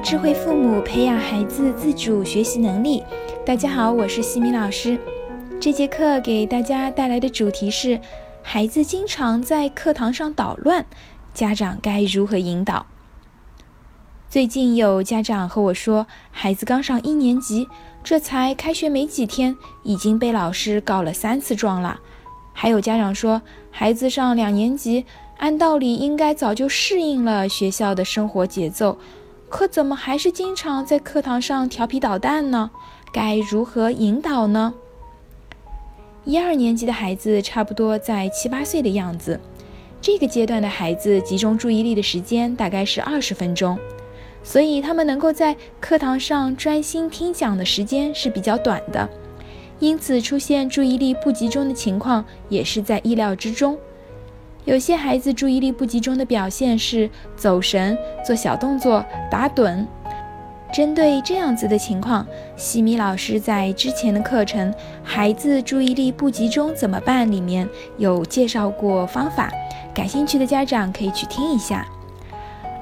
智慧父母培养孩子自主学习能力。大家好，我是西米老师。这节课给大家带来的主题是：孩子经常在课堂上捣乱，家长该如何引导？最近有家长和我说，孩子刚上一年级，这才开学没几天，已经被老师告了三次状了。还有家长说，孩子上两年级，按道理应该早就适应了学校的生活节奏，可怎么还是经常在课堂上调皮捣蛋呢？该如何引导呢？一二年级的孩子差不多在七八岁的样子，这个阶段的孩子集中注意力的时间大概是二十分钟。所以他们能够在课堂上专心听讲的时间是比较短的，因此出现注意力不集中的情况也是在意料之中。有些孩子注意力不集中的表现是走神、做小动作、打盹。针对这样子的情况，西米老师在之前的课程《孩子注意力不集中怎么办》里面有介绍过方法，感兴趣的家长可以去听一下。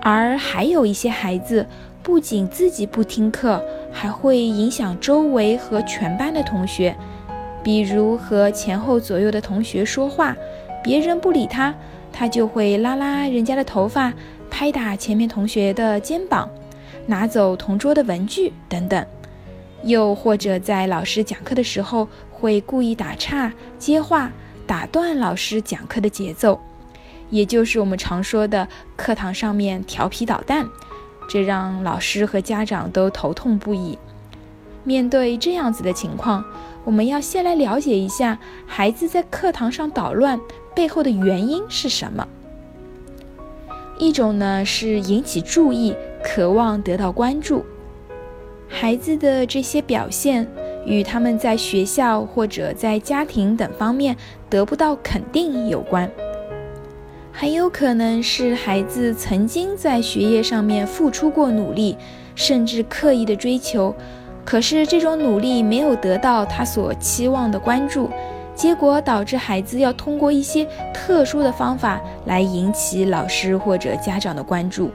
而还有一些孩子，不仅自己不听课，还会影响周围和全班的同学。比如和前后左右的同学说话，别人不理他，他就会拉拉人家的头发，拍打前面同学的肩膀，拿走同桌的文具等等。又或者在老师讲课的时候，会故意打岔、接话，打断老师讲课的节奏。也就是我们常说的课堂上面调皮捣蛋，这让老师和家长都头痛不已。面对这样子的情况，我们要先来了解一下孩子在课堂上捣乱背后的原因是什么。一种呢是引起注意，渴望得到关注，孩子的这些表现与他们在学校或者在家庭等方面得不到肯定有关。很有可能是孩子曾经在学业上面付出过努力，甚至刻意的追求，可是这种努力没有得到他所期望的关注，结果导致孩子要通过一些特殊的方法来引起老师或者家长的关注。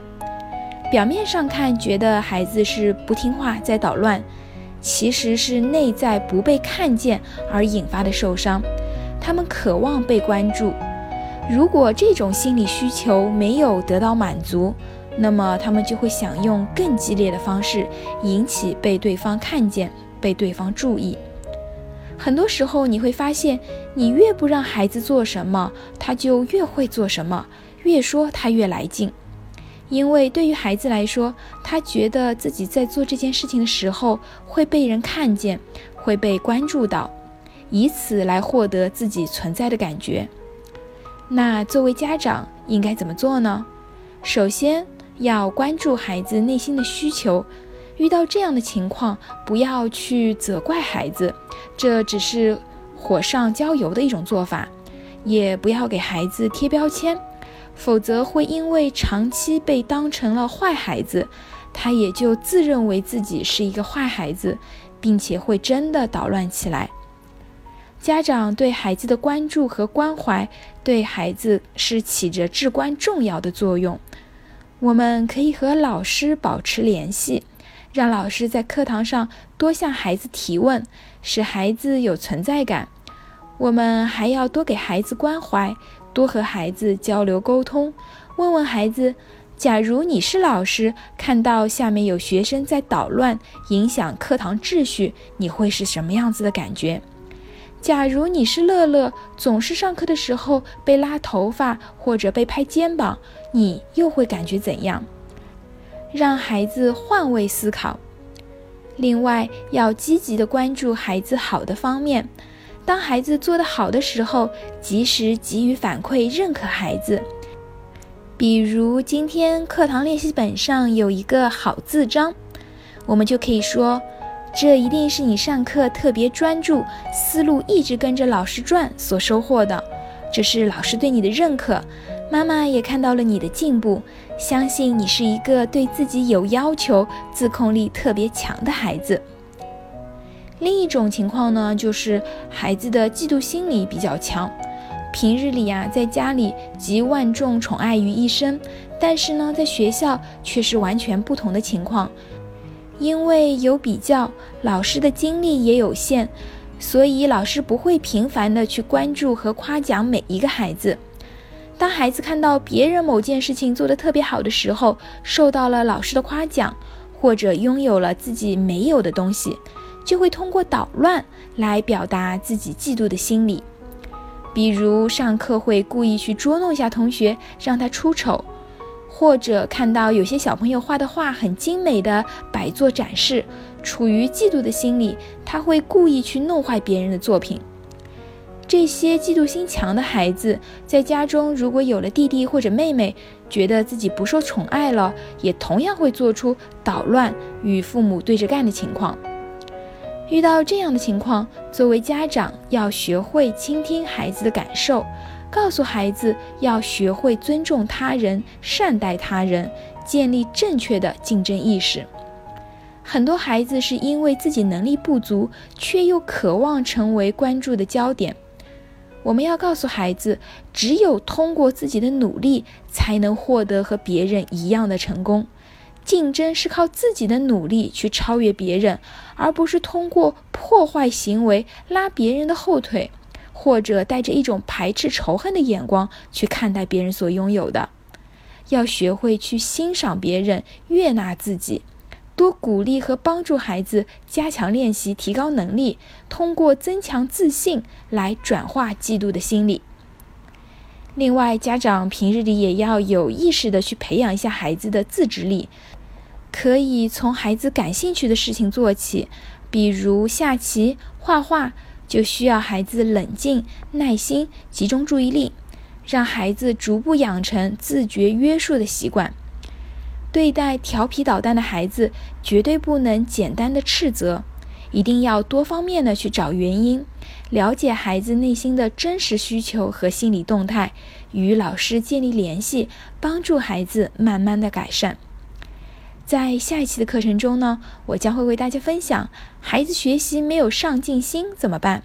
表面上看，觉得孩子是不听话在捣乱，其实是内在不被看见而引发的受伤，他们渴望被关注。如果这种心理需求没有得到满足，那么他们就会想用更激烈的方式引起被对方看见、被对方注意。很多时候，你会发现，你越不让孩子做什么，他就越会做什么，越说他越来劲。因为对于孩子来说，他觉得自己在做这件事情的时候会被人看见，会被关注到，以此来获得自己存在的感觉。那作为家长应该怎么做呢？首先要关注孩子内心的需求，遇到这样的情况，不要去责怪孩子，这只是火上浇油的一种做法，也不要给孩子贴标签，否则会因为长期被当成了坏孩子，他也就自认为自己是一个坏孩子，并且会真的捣乱起来。家长对孩子的关注和关怀，对孩子是起着至关重要的作用。我们可以和老师保持联系，让老师在课堂上多向孩子提问，使孩子有存在感。我们还要多给孩子关怀，多和孩子交流沟通，问问孩子：假如你是老师，看到下面有学生在捣乱，影响课堂秩序，你会是什么样子的感觉？假如你是乐乐，总是上课的时候被拉头发或者被拍肩膀，你又会感觉怎样？让孩子换位思考。另外，要积极的关注孩子好的方面。当孩子做得好的时候，及时给予反馈，认可孩子。比如今天课堂练习本上有一个好字章，我们就可以说。这一定是你上课特别专注，思路一直跟着老师转所收获的。这是老师对你的认可，妈妈也看到了你的进步，相信你是一个对自己有要求、自控力特别强的孩子。另一种情况呢，就是孩子的嫉妒心理比较强，平日里呀，在家里集万众宠爱于一身，但是呢，在学校却是完全不同的情况。因为有比较，老师的精力也有限，所以老师不会频繁的去关注和夸奖每一个孩子。当孩子看到别人某件事情做得特别好的时候，受到了老师的夸奖，或者拥有了自己没有的东西，就会通过捣乱来表达自己嫉妒的心理。比如上课会故意去捉弄一下同学，让他出丑。或者看到有些小朋友画的画很精美的摆作展示，处于嫉妒的心理，他会故意去弄坏别人的作品。这些嫉妒心强的孩子，在家中如果有了弟弟或者妹妹，觉得自己不受宠爱了，也同样会做出捣乱与父母对着干的情况。遇到这样的情况，作为家长要学会倾听孩子的感受。告诉孩子要学会尊重他人、善待他人，建立正确的竞争意识。很多孩子是因为自己能力不足，却又渴望成为关注的焦点。我们要告诉孩子，只有通过自己的努力，才能获得和别人一样的成功。竞争是靠自己的努力去超越别人，而不是通过破坏行为拉别人的后腿。或者带着一种排斥、仇恨的眼光去看待别人所拥有的，要学会去欣赏别人、悦纳自己，多鼓励和帮助孩子加强练习、提高能力，通过增强自信来转化嫉妒的心理。另外，家长平日里也要有意识的去培养一下孩子的自制力，可以从孩子感兴趣的事情做起，比如下棋、画画。就需要孩子冷静、耐心、集中注意力，让孩子逐步养成自觉约束的习惯。对待调皮捣蛋的孩子，绝对不能简单的斥责，一定要多方面的去找原因，了解孩子内心的真实需求和心理动态，与老师建立联系，帮助孩子慢慢的改善。在下一期的课程中呢，我将会为大家分享孩子学习没有上进心怎么办。